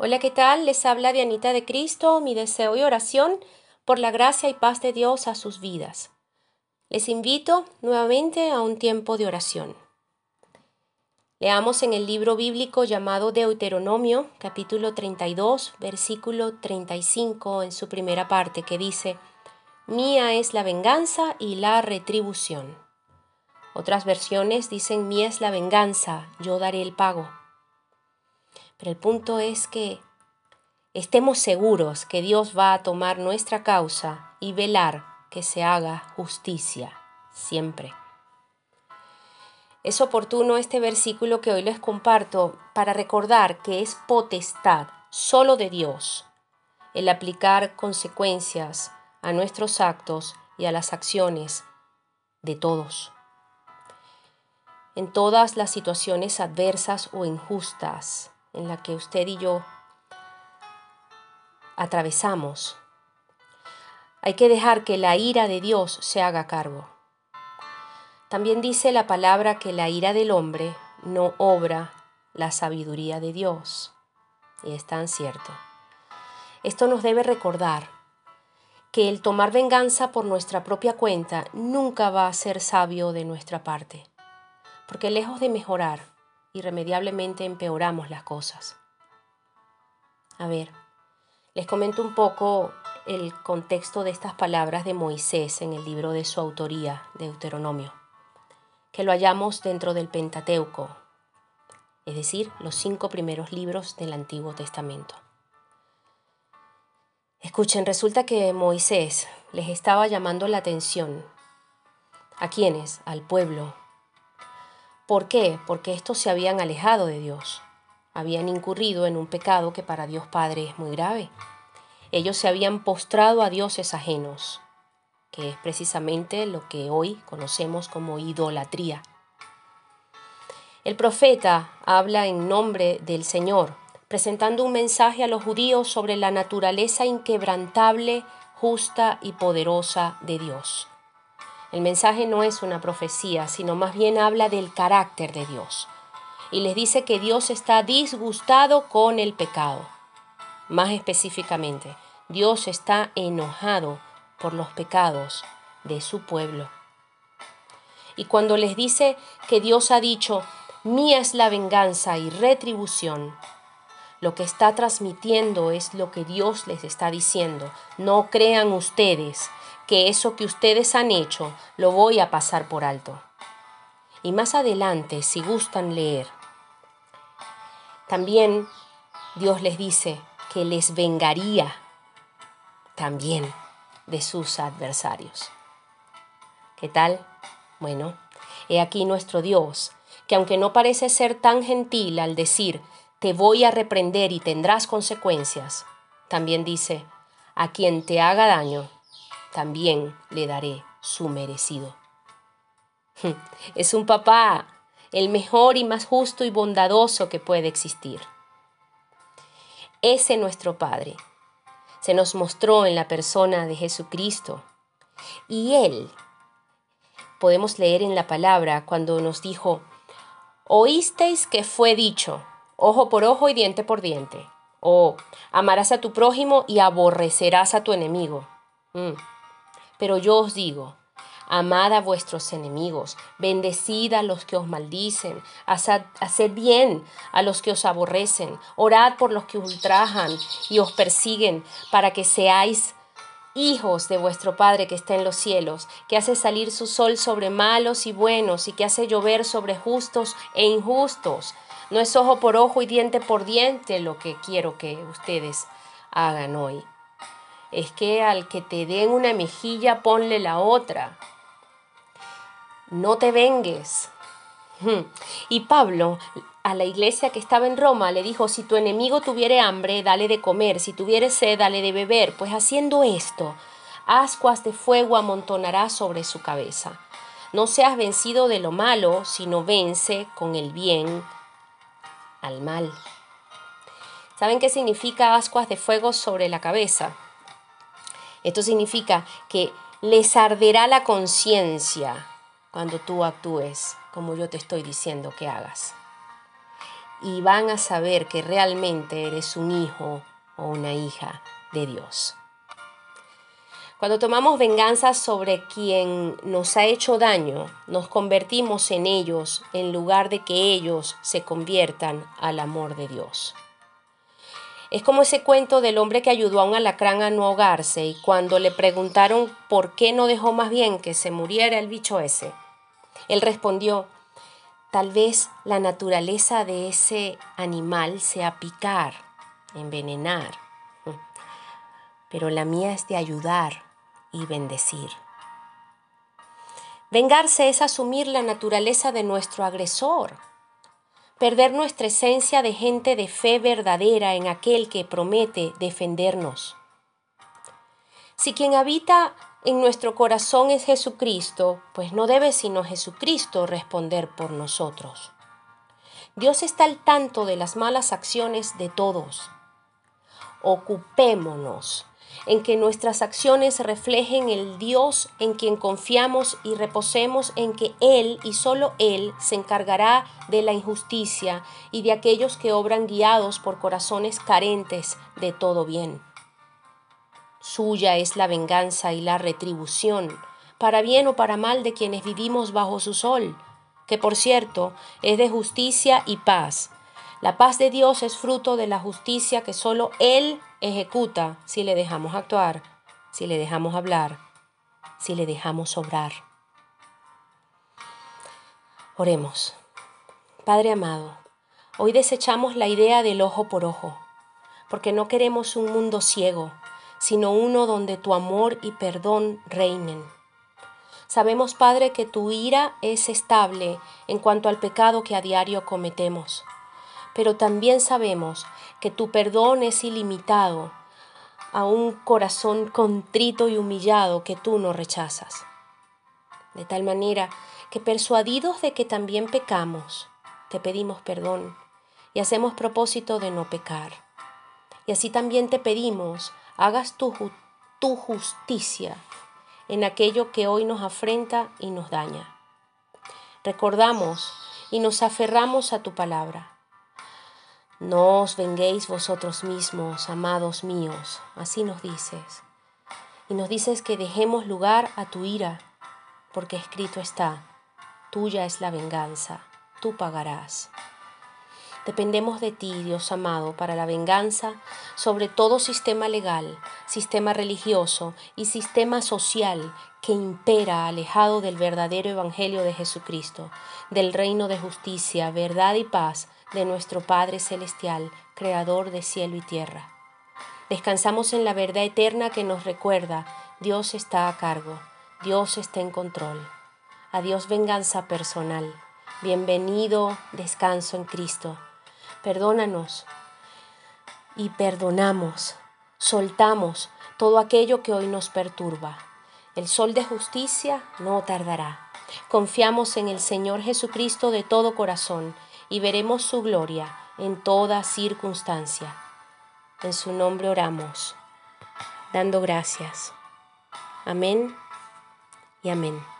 Hola, ¿qué tal? Les habla Dianita de Cristo, mi deseo y oración por la gracia y paz de Dios a sus vidas. Les invito nuevamente a un tiempo de oración. Leamos en el libro bíblico llamado Deuteronomio, capítulo 32, versículo 35, en su primera parte, que dice, Mía es la venganza y la retribución. Otras versiones dicen, Mía es la venganza, yo daré el pago. Pero el punto es que estemos seguros que Dios va a tomar nuestra causa y velar que se haga justicia siempre. Es oportuno este versículo que hoy les comparto para recordar que es potestad solo de Dios el aplicar consecuencias a nuestros actos y a las acciones de todos. En todas las situaciones adversas o injustas, en la que usted y yo atravesamos. Hay que dejar que la ira de Dios se haga cargo. También dice la palabra que la ira del hombre no obra la sabiduría de Dios. Y es tan cierto. Esto nos debe recordar que el tomar venganza por nuestra propia cuenta nunca va a ser sabio de nuestra parte, porque lejos de mejorar, irremediablemente empeoramos las cosas. A ver, les comento un poco el contexto de estas palabras de Moisés en el libro de su autoría, Deuteronomio, que lo hallamos dentro del Pentateuco, es decir, los cinco primeros libros del Antiguo Testamento. Escuchen, resulta que Moisés les estaba llamando la atención. ¿A quiénes? Al pueblo, ¿Por qué? Porque estos se habían alejado de Dios, habían incurrido en un pecado que para Dios Padre es muy grave. Ellos se habían postrado a dioses ajenos, que es precisamente lo que hoy conocemos como idolatría. El profeta habla en nombre del Señor, presentando un mensaje a los judíos sobre la naturaleza inquebrantable, justa y poderosa de Dios. El mensaje no es una profecía, sino más bien habla del carácter de Dios. Y les dice que Dios está disgustado con el pecado. Más específicamente, Dios está enojado por los pecados de su pueblo. Y cuando les dice que Dios ha dicho, mía es la venganza y retribución, lo que está transmitiendo es lo que Dios les está diciendo. No crean ustedes que eso que ustedes han hecho lo voy a pasar por alto. Y más adelante, si gustan leer, también Dios les dice que les vengaría también de sus adversarios. ¿Qué tal? Bueno, he aquí nuestro Dios, que aunque no parece ser tan gentil al decir, te voy a reprender y tendrás consecuencias, también dice, a quien te haga daño, también le daré su merecido. Es un papá, el mejor y más justo y bondadoso que puede existir. Ese nuestro Padre se nos mostró en la persona de Jesucristo. Y Él, podemos leer en la palabra cuando nos dijo, oísteis que fue dicho, ojo por ojo y diente por diente, o amarás a tu prójimo y aborrecerás a tu enemigo. Mm. Pero yo os digo, amad a vuestros enemigos, bendecid a los que os maldicen, haced bien a los que os aborrecen, orad por los que ultrajan y os persiguen, para que seáis hijos de vuestro Padre que está en los cielos, que hace salir su sol sobre malos y buenos y que hace llover sobre justos e injustos. No es ojo por ojo y diente por diente lo que quiero que ustedes hagan hoy es que al que te den una mejilla ponle la otra. No te vengues. Hmm. Y Pablo a la iglesia que estaba en Roma le dijo, si tu enemigo tuviere hambre, dale de comer, si tuviere sed, dale de beber, pues haciendo esto, ascuas de fuego amontonará sobre su cabeza. No seas vencido de lo malo, sino vence con el bien al mal. ¿Saben qué significa ascuas de fuego sobre la cabeza? Esto significa que les arderá la conciencia cuando tú actúes como yo te estoy diciendo que hagas. y van a saber que realmente eres un hijo o una hija de Dios. Cuando tomamos venganza sobre quien nos ha hecho daño, nos convertimos en ellos en lugar de que ellos se conviertan al amor de Dios. Es como ese cuento del hombre que ayudó a un alacrán a no ahogarse y cuando le preguntaron por qué no dejó más bien que se muriera el bicho ese, él respondió, tal vez la naturaleza de ese animal sea picar, envenenar, pero la mía es de ayudar y bendecir. Vengarse es asumir la naturaleza de nuestro agresor, perder nuestra esencia de gente de fe verdadera en aquel que promete defendernos. Si quien habita en nuestro corazón es Jesucristo, pues no debe sino Jesucristo responder por nosotros. Dios está al tanto de las malas acciones de todos. Ocupémonos en que nuestras acciones reflejen el Dios en quien confiamos y reposemos en que Él y solo Él se encargará de la injusticia y de aquellos que obran guiados por corazones carentes de todo bien. Suya es la venganza y la retribución, para bien o para mal de quienes vivimos bajo su sol, que por cierto es de justicia y paz. La paz de Dios es fruto de la justicia que solo Él ejecuta si le dejamos actuar, si le dejamos hablar, si le dejamos obrar. Oremos. Padre amado, hoy desechamos la idea del ojo por ojo, porque no queremos un mundo ciego, sino uno donde tu amor y perdón reinen. Sabemos, Padre, que tu ira es estable en cuanto al pecado que a diario cometemos pero también sabemos que tu perdón es ilimitado a un corazón contrito y humillado que tú no rechazas. De tal manera que persuadidos de que también pecamos, te pedimos perdón y hacemos propósito de no pecar. Y así también te pedimos, hagas tu, tu justicia en aquello que hoy nos afrenta y nos daña. Recordamos y nos aferramos a tu palabra no os venguéis vosotros mismos, amados míos, así nos dices. Y nos dices que dejemos lugar a tu ira, porque escrito está, tuya es la venganza, tú pagarás. Dependemos de ti, Dios amado, para la venganza sobre todo sistema legal, sistema religioso y sistema social que impera alejado del verdadero Evangelio de Jesucristo, del reino de justicia, verdad y paz de nuestro Padre Celestial, Creador de cielo y tierra. Descansamos en la verdad eterna que nos recuerda, Dios está a cargo, Dios está en control. Adiós venganza personal. Bienvenido descanso en Cristo. Perdónanos y perdonamos, soltamos todo aquello que hoy nos perturba. El sol de justicia no tardará. Confiamos en el Señor Jesucristo de todo corazón y veremos su gloria en toda circunstancia. En su nombre oramos, dando gracias. Amén y amén.